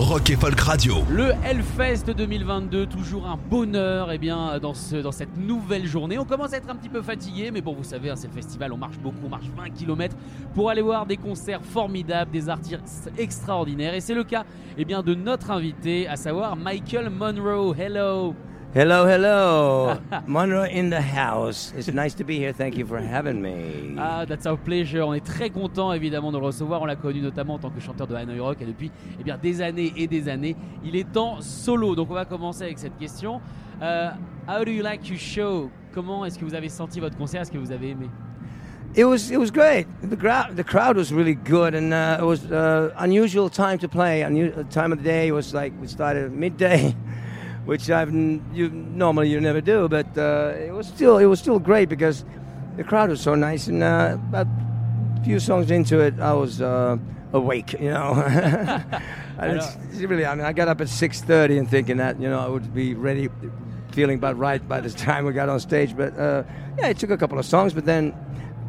Rock et Folk Radio. Le Hellfest 2022, toujours un bonheur eh bien, dans, ce, dans cette nouvelle journée. On commence à être un petit peu fatigué, mais bon, vous savez, hein, c'est le festival, on marche beaucoup, on marche 20 km pour aller voir des concerts formidables, des artistes extraordinaires. Et c'est le cas eh bien, de notre invité, à savoir Michael Monroe. Hello Hello, hello. Monroe in the house. It's nice to be here. Thank you for having me. Ah, that's our pleasure. On est très content évidemment de le recevoir. On l'a connu notamment en tant que chanteur de Hanoi Rock et depuis eh bien, des années et des années, il est en solo. Donc on va commencer avec cette question. Uh, how do you like your show? Comment est-ce que vous avez senti votre concert? Est-ce que vous avez aimé? It was it was great. The crowd the crowd was really good, and uh, it was uh, unusual time to play. Unu- time of the day was like we started at midday. which I've you normally you never do, but uh, it was still it was still great because the crowd was so nice, and uh, about a few songs into it, I was uh, awake, you know. and it's, it's really, I mean, I got up at six thirty and thinking that you know I would be ready, feeling about right by the time we got on stage. But uh, yeah, it took a couple of songs, but then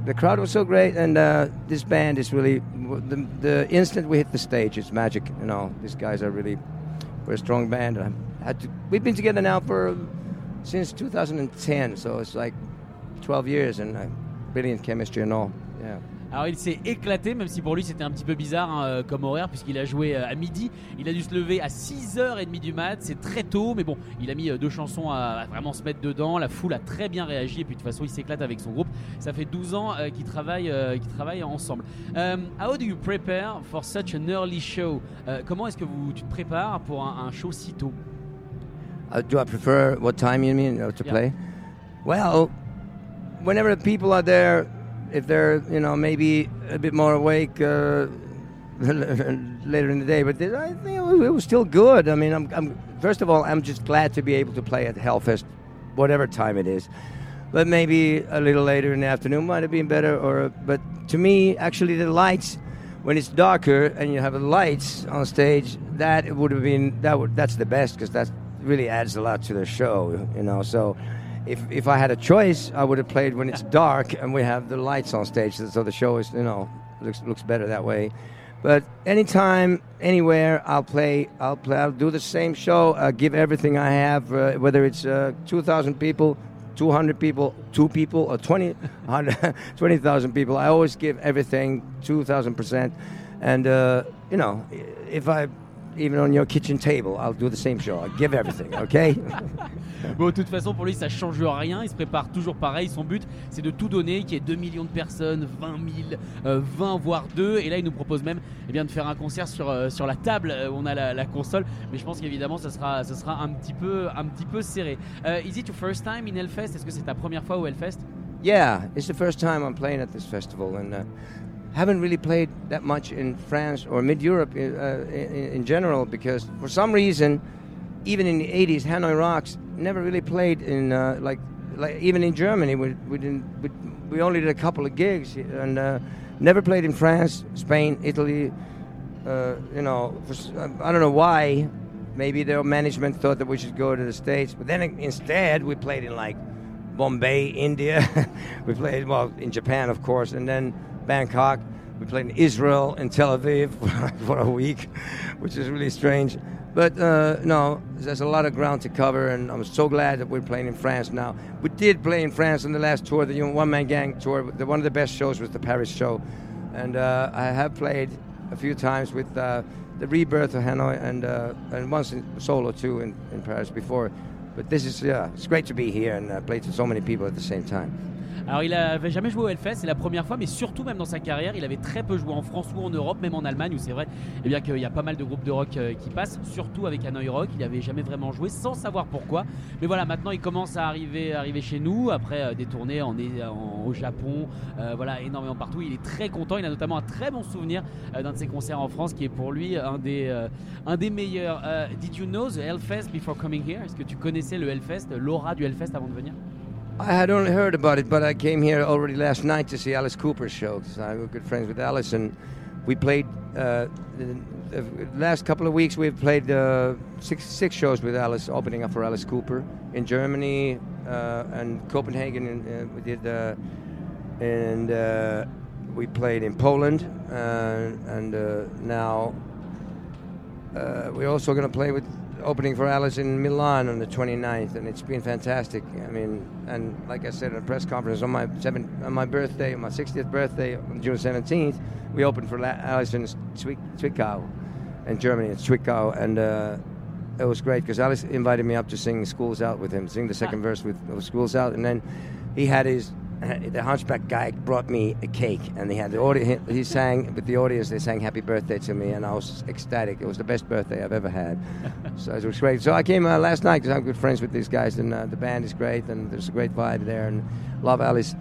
the crowd was so great, and uh, this band is really the, the instant we hit the stage, it's magic. You know, these guys are really we're a strong band. I had to, we've been together now for since 2010, so it's like 12 years and uh, brilliant chemistry and all. Yeah. Alors il s'est éclaté, même si pour lui c'était un petit peu bizarre hein, euh, comme horaire, puisqu'il a joué euh, à midi. Il a dû se lever à 6h30 du mat, c'est très tôt, mais bon, il a mis euh, deux chansons à, vraiment se mettre dedans. La foule a très bien réagi, et puis de toute façon il s'éclate avec son groupe. Ça fait 12 ans euh, qu'ils travaillent, euh, travaillent ensemble. How do you prepare for such an early show? Comment est-ce que tu te prépares pour un show si tôt? Uh, do I prefer what time you mean uh, to Yeah. play? Well, whenever the people are there, if they're you know maybe a bit more awake uh, later in the day, but I think it was, it was still good. I mean, I'm, I'm first of all, I'm just glad to be able to play at Hellfest, whatever time it is. But maybe a little later in the afternoon might have been better. Or but to me, actually, the lights when it's darker and you have the lights on stage, that would have been that would that's the best because that really adds a lot to the show, you know. So if if I had a choice, I would have played when it's dark and we have the lights on stage, so the show is you know looks looks better that way. But anytime, anywhere, I'll play. I'll play. I'll do the same show. Uh, give everything I have, uh, whether it's uh, two thousand people, 200 people, two people, or 20 100 20,000 people. I always give everything 2,000%. And, uh, you know, if I, even on your kitchen table, I'll do the same show. I'll give everything, okay? Bon, de toute façon, pour lui, ça change rien. Il se prépare toujours pareil. Son but, c'est de tout donner, qu'il y ait 2 millions de personnes, 20 000, euh, 20 voire 2. Et là, il nous propose même eh bien, de faire un concert sur, euh, sur la table euh, où on a la, la console. Mais je pense qu'évidemment, ça sera, ça sera un, petit peu, un petit peu serré. Euh, is it your first time in Hellfest? Est-ce que c'est ta première fois au Hellfest? Yeah, it's the first time I'm playing at this festival. And uh, haven't really played that much in France or mid Europe uh, in, in general because for some reason, even in the 80s, Hanoi Rocks never really played in uh, like like even in Germany. We we didn't we, we only did a couple of gigs and uh, never played in France, Spain, Italy. Uh, you know, for, s- I don't know why. Maybe their management thought that we should go to the states, but then instead we played in like Bombay, India. we played well in Japan, of course, and then Bangkok. We played in Israel and Tel Aviv for a week, which is really strange. But uh, no, there's a lot of ground to cover, and I'm so glad that we're playing in France now. We did play in France on the last tour, the One Man Gang tour. The, one of the best shows was the Paris show, and uh, I have played a few times with uh, the Rebirth of Hanoi, and uh, and once in solo too in, in Paris before. But this is yeah, it's great to be here and uh, play to so many people at the same time. Alors il avait jamais joué au Hellfest, c'est la première fois, mais surtout même dans sa carrière, il avait très peu joué en France ou en Europe, même en Allemagne où c'est vrai eh bien qu'il y a pas mal de groupes de rock euh, qui passent, surtout avec Hanoi Rock. Il avait jamais vraiment joué sans savoir pourquoi. Mais voilà, maintenant il commence à arriver, arriver chez nous après euh, des tournées en, au Japon, euh, voilà énormément partout. Il est très content. Il a notamment un très bon souvenir d'un de ses concerts en France qui est pour lui un des, un des meilleurs. Did you know the Hellfest before coming here? Est-ce que tu connaissais le Hellfest, l'aura du Hellfest avant de venir? I had only heard about it, but I came here already last night to see Alice Cooper's show I'm good friends with Alice, and we played. Uh, the, last couple of weeks, we've played uh, six six shows with Alice, opening up for Alice Cooper in Germany uh, and Copenhagen. And uh, we did, uh, and uh, we played in Poland, and now we're also going to play with opening for Alice in Milan on the 29th, and it's been fantastic. I mean, and like I said in a press conference on my seven, on my birthday, on my 60th birthday, on June 17th, we opened for La- Alice in Zwick- Zwickau, in Germany, in Zwickau, and. Uh, it was great because Alice invited me up to sing "Schools Out" with him, sing the second verse with "Schools Out," and then he had his the hunchback guy brought me a cake, and he had the audience. He sang with the audience. They sang "Happy Birthday" to me, and I was ecstatic. It was the best birthday I've ever had. so it was great. So I came uh, last night because I'm good friends with these guys, and uh, the band is great, and there's a great vibe there, and love Alice.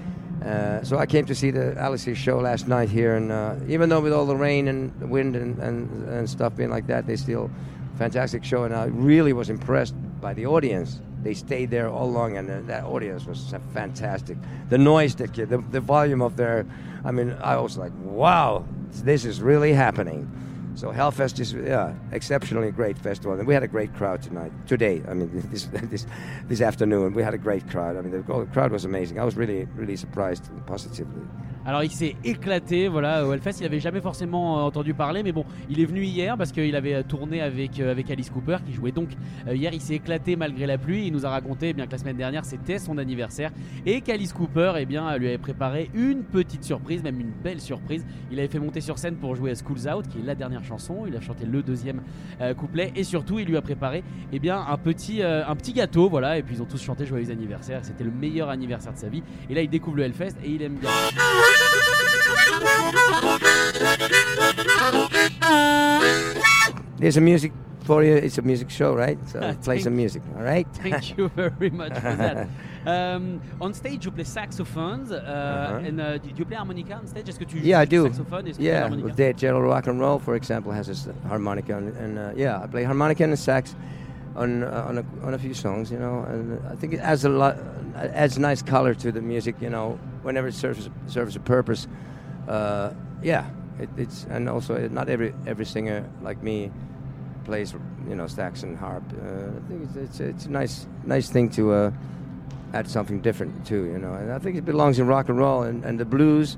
Uh, so I came to see the Alice's show last night here, and uh, even though with all the rain and wind and, and, and stuff being like that, they still fantastic show, and I really was impressed by the audience. They stayed there all along, and uh, that audience was fantastic. The noise that the, the volume of their, I mean, I was like, wow, this is really happening. So Hellfest is yeah, exceptionally great festival, and we had a great crowd tonight. Today, I mean, this this this afternoon, we had a great crowd. I mean, the crowd was amazing. I was really really surprised positively. Alors il s'est éclaté voilà au Hellfest, il avait jamais forcément euh, entendu parler mais bon, il est venu hier parce qu'il avait euh, tourné avec, euh, avec Alice Cooper qui jouait donc hier, il s'est éclaté malgré la pluie, il nous a raconté eh bien que la semaine dernière c'était son anniversaire et qu'Alice Cooper eh bien, lui avait préparé une petite surprise, même une belle surprise. Il avait fait monter sur scène pour jouer à Schools Out qui est la dernière chanson, il a chanté le deuxième couplet et surtout il lui a préparé eh bien, un, petit, euh, un petit gâteau voilà. Et puis ils ont tous chanté joyeux anniversaire, c'était le meilleur anniversaire de sa vie. Et là il découvre le Hellfest et il aime bien. There's a music for you. It's a music show, right? So play some music, all right? Thank you very much for that. Um, on stage, you play saxophones. Uh, Uh-huh. And uh, do you play harmonica on stage? Est-ce que tu Yeah, I do. saxophone Est-ce Yeah, with Dead Jail or Rock and Roll, for example, has a harmonica, and, and uh, yeah, I play harmonica and sax on uh, on, a, on a few songs, you know, and I think it adds a lot, adds nice color to the music, you know, whenever it serves serves a purpose. Uh, yeah, it, it's and also uh, not every every singer like me plays, you know, sax and harp. Uh, I think it's, it's it's a nice nice thing to. Uh, add something different too, you know. And I think it belongs in rock and roll and, and the blues.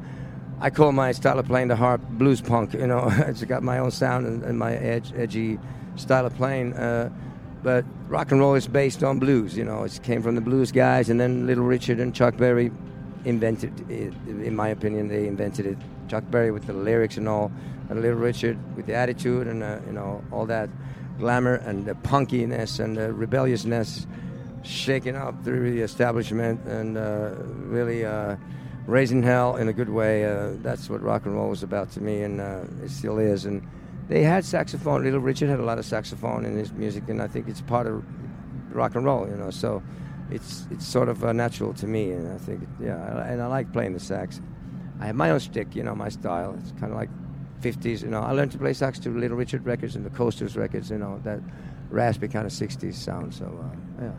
I call my style of playing the harp blues punk, you know. it's got my own sound and, and my edge, edgy style of playing. Uh, but rock and roll is based on blues, you know. It came from the blues guys, and then Little Richard and Chuck Berry invented it. In my opinion, they invented it. Chuck Berry with the lyrics and all, and Little Richard with the attitude and uh, you know all that glamour and the punkiness and the rebelliousness shaking up through the establishment and uh, really uh, raising hell in a good way. Uh, that's what rock and roll was about to me, and uh, it still is. And they had saxophone. Little Richard had a lot of saxophone in his music, and I think it's part of rock and roll, you know. So it's it's sort of uh, natural to me, and I think yeah, and I like playing the sax. I have my own stick, you know, my style. It's kind of like 50s, you know. I learned to play sax to Little Richard records and the Coasters records, you know, that raspy kind of 60s sound. So uh, yeah.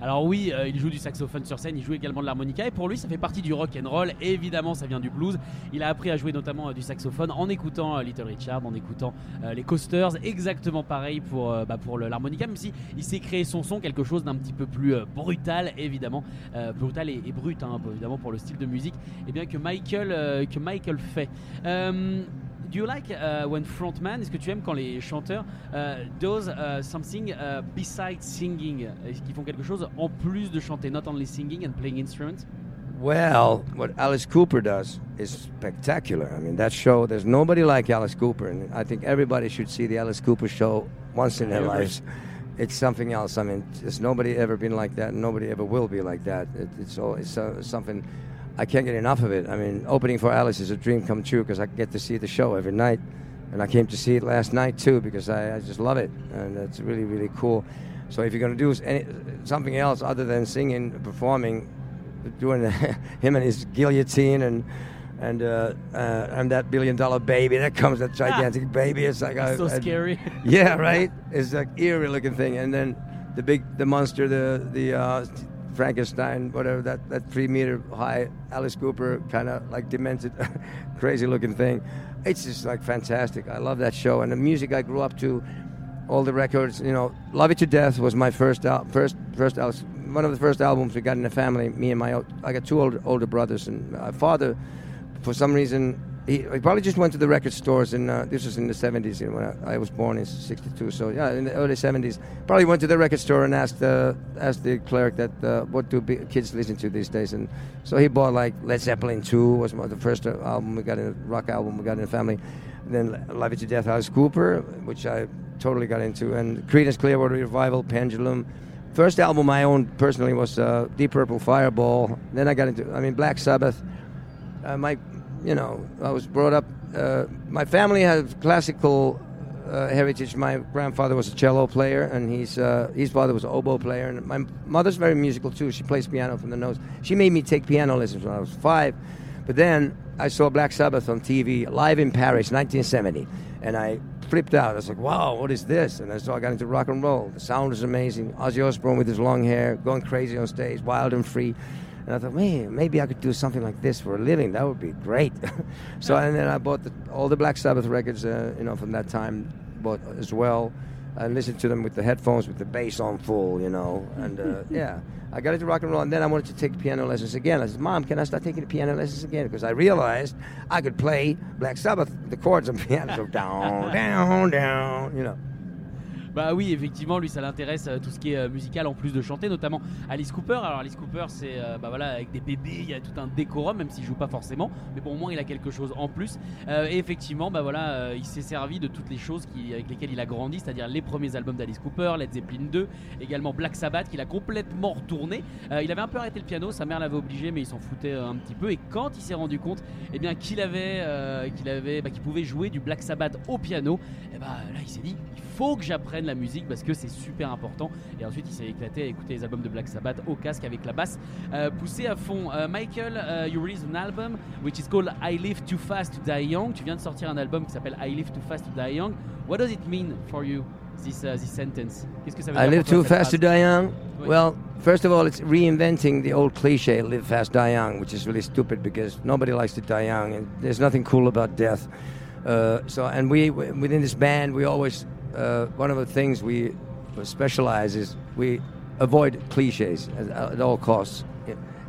Alors oui, euh, il joue du saxophone sur scène, il joue également de l'harmonica et pour lui ça fait partie du rock and roll. Évidemment, ça vient du blues. Il a appris à jouer notamment euh, du saxophone en écoutant euh, Little Richard, en écoutant les Coasters. Exactement pareil pour bah, pour l'harmonica, même si il s'est créé son son quelque chose d'un petit peu plus brutal, évidemment, brutal et, brut, hein, évidemment pour le style de musique, et bien que Michael que Michael fait. Euh, Do you like uh, when frontman, est-ce que tu aimes quand les chanteurs uh, does uh, something uh, besides singing, est-ce qu'ils font quelque chose en plus de chanter, not only singing and playing instruments? Well, what Alice Cooper does is spectacular. I mean, that show, there's nobody like Alice Cooper, and I think everybody should see the Alice Cooper show once in their lives. It's something else. I mean, there's nobody ever been like that, and nobody ever will be like that. It, it's all, it's uh, something I can't get enough of it. I mean, opening for Alice is a dream come true because I get to see the show every night, and I came to see it last night too because I, I just love it, and it's really really cool. So if you're going to do any, something else other than singing, performing, doing him and his guillotine and and uh, uh, and that billion dollar baby that comes, that gigantic baby, it's like so I- I- scary. yeah, right. It's like eerie looking thing, and then the big, the monster, the the uh, Frankenstein, whatever that that three meter high Alice Cooper kind of like demented, crazy looking thing. It's just like fantastic. I love that show and the music I grew up to. All the records, you know, "Love It to Death" was my first al- first first al- one of the first albums we got in the family. Me and my I got two older, older brothers, and my father for some reason, he, he probably just went to the record stores. And uh, this was in the 70s, you know, when I, I was born in '62. So yeah, in the early '70s, probably went to the record store and asked uh, asked the clerk that uh, what do kids listen to these days. And so he bought like Led Zeppelin 2 was the first uh, album we got in rock album we got in the family. And then Love It to Death, Alice Cooper, which I totally got into, and Creedence Clearwater Revival, Pendulum. First album I owned personally was uh, Deep Purple, Fireball. Then I got into, I mean, Black Sabbath uh, my, you know, I was brought up. Uh, my family has classical uh, heritage. My grandfather was a cello player, and his uh, his father was an oboe player. And my mother's very musical too. She plays piano from the nose. She made me take piano lessons when I was five. But then I saw Black Sabbath on TV live in Paris, 1970, and I flipped out. I was like, "Wow, what is this?" And so I got into rock and roll. The sound was amazing. Ozzy Osbourne with his long hair, going crazy on stage, wild and free. And I thought, man, maybe I could do something like this for a living. That would be great. so and then I bought the, all the Black Sabbath records, uh, you know, from that time, bought as well. I listened to them with the headphones with the bass on full, you know, and uh, yeah, I got into rock and roll. And then I wanted to take piano lessons again. I said, Mom, can I start taking the piano lessons again? Because I realized I could play Black Sabbath, the chords on piano, so down, down, down, you know. Bah oui, effectivement, lui ça l'intéresse euh, tout ce qui est euh, musical en plus de chanter, notamment Alice Cooper. Alors Alice Cooper, c'est euh, bah voilà avec des bébés, il y a tout un décorum, même s'il joue pas forcément, mais bon au moins il a quelque chose en plus. Et effectivement, bah voilà, il s'est servi de toutes les choses avec lesquelles il a grandi, c'est-à-dire les premiers albums d'Alice Cooper, Led Zeppelin 2, également Black Sabbath qu'il a complètement retourné. Il avait un peu arrêté le piano, sa mère l'avait obligé, mais il s'en foutait un petit peu. Et quand il s'est rendu compte, eh bien qu'il avait, qu'il avait, bah, qu'il pouvait jouer du Black Sabbath au piano, et bah là il s'est dit, il faut que j'apprenne la musique parce que c'est super important. Et ensuite, il s'est éclaté à écouter les albums de Black Sabbath au casque avec la basse euh, poussée à fond. Euh, Michael, euh, you released an album which is called I Live Too Fast to Die Young. Tu viens de sortir un album qui s'appelle I Live Too Fast to Die Young. What does it mean for you, this, uh, this sentence? Qu'est-ce que ça veut I dire live pour toi, too fast to die young? Oui. Well, first of all, it's reinventing the old cliche, live fast, die young, which is really stupid because nobody likes to die young, and there's nothing cool about death. Uh, so, and we within this band, we always uh, one of the things we specialize is we avoid cliches at, at all costs,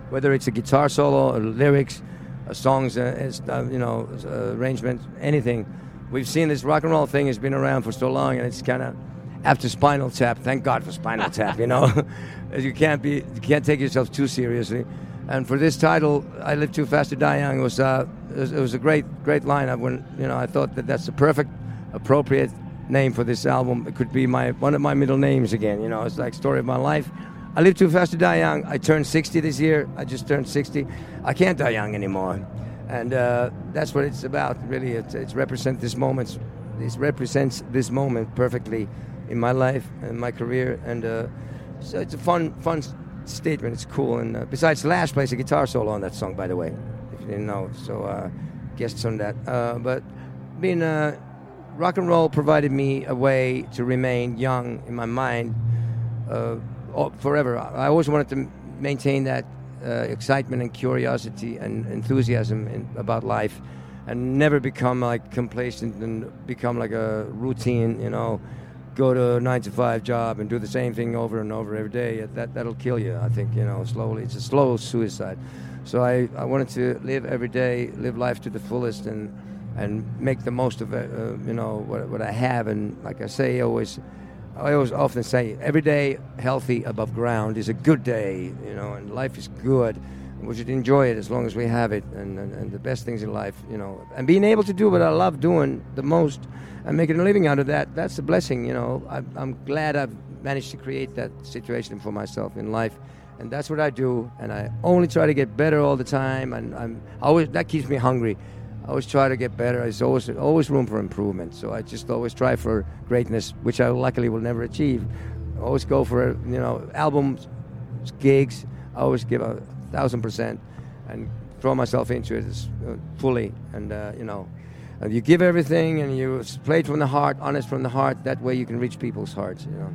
whether it's a guitar solo, or lyrics, uh, songs, uh, uh, you know, uh, arrangements, anything. We've seen this rock and roll thing has been around for so long, and it's kind of after Spinal Tap. Thank God for Spinal Tap. You know, you can't be, you can't take yourself too seriously. And for this title, I live too fast to die young. Was, uh, it was a great, great lineup. When you know, I thought that that's the perfect, appropriate name for this album. It could be my one of my middle names again. You know, it's like story of my life. I live too fast to die young. I turned 60 this year. I just turned 60. I can't die young anymore, and uh, that's what it's about. Really, it, it represents this moment. This represents this moment perfectly in my life and my career, and uh, so it's a fun, fun statement. It's cool, and uh, besides, Slash plays a guitar solo on that song, by the way, if you didn't know. So uh, guests on that, uh, but being uh, rock and roll provided me a way to remain young in my mind uh, forever. I always wanted to maintain that uh, excitement and curiosity and enthusiasm in, about life, and never become like complacent and become like a routine. You know, go to a nine to five job and do the same thing over and over every day. That that'll kill you. I think you know slowly. It's a slow suicide. So I, I wanted to live every day, live life to the fullest, and and make the most of it. Uh, you know what, what I have, and like I say, always, I always often say, every day healthy above ground is a good day. You know, and life is good. We should enjoy it as long as we have it, and, and, and the best things in life, you know, and being able to do what I love doing the most, and making a living out of that. That's a blessing. You know, I, I'm glad I've managed to create that situation for myself in life, and that's what I do. And I only try to get better all the time, and I'm always that keeps me hungry. I always try to get better. There's always always room for improvement. So I just always try for greatness, which I luckily will never achieve. I always go for you know albums, gigs. I always give a thousand percent, and throw myself into it uh, fully. And uh, you know, you give everything, and you play it from the heart, honest from the heart. That way, you can reach people's hearts. You know.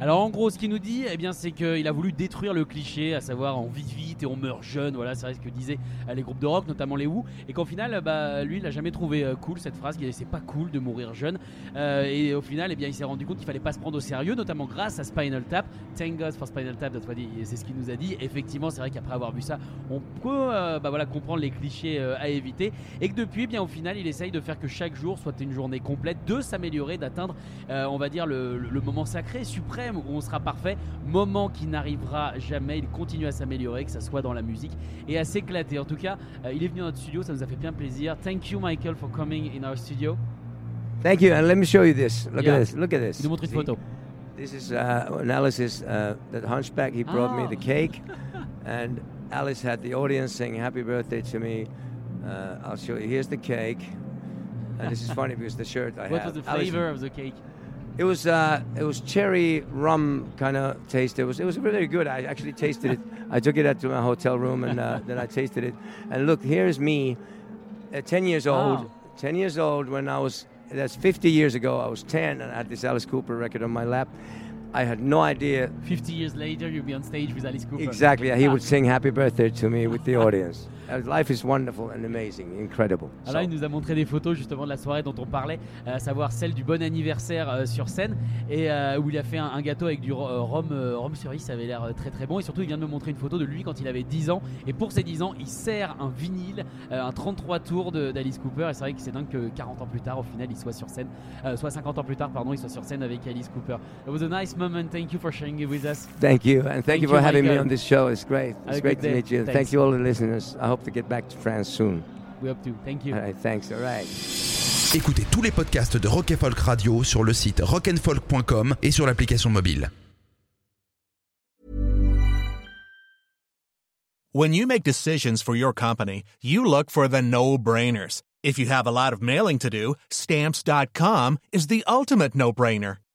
Alors en gros, ce qu'il nous dit, eh bien, c'est qu'il a voulu détruire le cliché, à savoir on vit vite et on meurt jeune. Voilà, c'est ce que disaient euh, les groupes de rock, notamment les Who, et qu'au final, bah, lui, il n'a jamais trouvé euh, cool cette phrase. C'est pas cool de mourir jeune. Euh, et au final, eh bien, il s'est rendu compte qu'il fallait pas se prendre au sérieux, notamment grâce à Spinal Tap. Thank God for Spinal Tap, c'est ce qu'il nous a dit. Effectivement, c'est vrai qu'après avoir vu ça, on peut, bah, comprendre les clichés à éviter, et que depuis, eh bien, au final, il essaye de faire que chaque jour soit une journée complète, de s'améliorer, d'atteindre, on va dire, le moment sacré, suprême, où on sera parfait, moment qui n'arrivera jamais. Il continue à s'améliorer, que ce soit dans la musique et à s'éclater. En tout cas, euh, il est venu dans notre studio, ça nous a fait bien plaisir. Thank you, Michael, for coming in our studio. Thank you, and let me show you this. Look Yeah. at this. Look at this. Il nous montre une See? photo. This is uh, analysis. Uh, that hunchback he brought me Oh. the cake, and Alice had the audience saying "Happy birthday" to me. Uh, I'll show you. Here's the cake, and this is funny because the shirt I What have. was the Alice- flavor of the cake? It was uh, it was cherry rum kind of taste. It was it was really good. I actually tasted it. I took it out to my hotel room and uh, then I tasted it. And look, here's me, uh, ten years old. Wow. Ten years old when I was. That's 50 years ago. I was 10 and I had this Alice Cooper record on my lap. I had no idea 50 years later, you'll be on stage with Alice Cooper. exactly. He would sing "Happy Birthday" to me with the audience. Uh, Life is wonderful and amazing, incredible. Alors là, So- il nous a montré des photos justement de la soirée dont on parlait, euh, à savoir celle du bon anniversaire euh, sur scène, et euh, où il a fait un, un gâteau avec du euh, rhum, euh, rhum cerise, ça avait l'air très très bon. Et surtout, il vient de me montrer une photo de lui quand il avait 10 ans. Et pour ses 10 ans, il sert un vinyle, euh, un 33 tours d'Alice Cooper. Et c'est vrai que c'est dingue que 40 ans plus tard, au final, il soit sur scène, soit 50 ans plus tard, pardon, il soit sur scène avec Alice Cooper. It was a nice moment. Thank you for sharing it with us. Thank you, and thank, Thank you you, for having me on this show. It's great. It's great to meet you. Thanks. Thank you, all the listeners. I hope to get back to France soon. We hope to. Thank you. All right, thanks. All right. Écoutez tous les podcasts de Rock and Folk Radio sur le site rockandfolk.com et sur l'application mobile. When you make decisions for your company, you look for the no-brainers. If you have a lot of mailing to do, stamps.com is the ultimate no-brainer.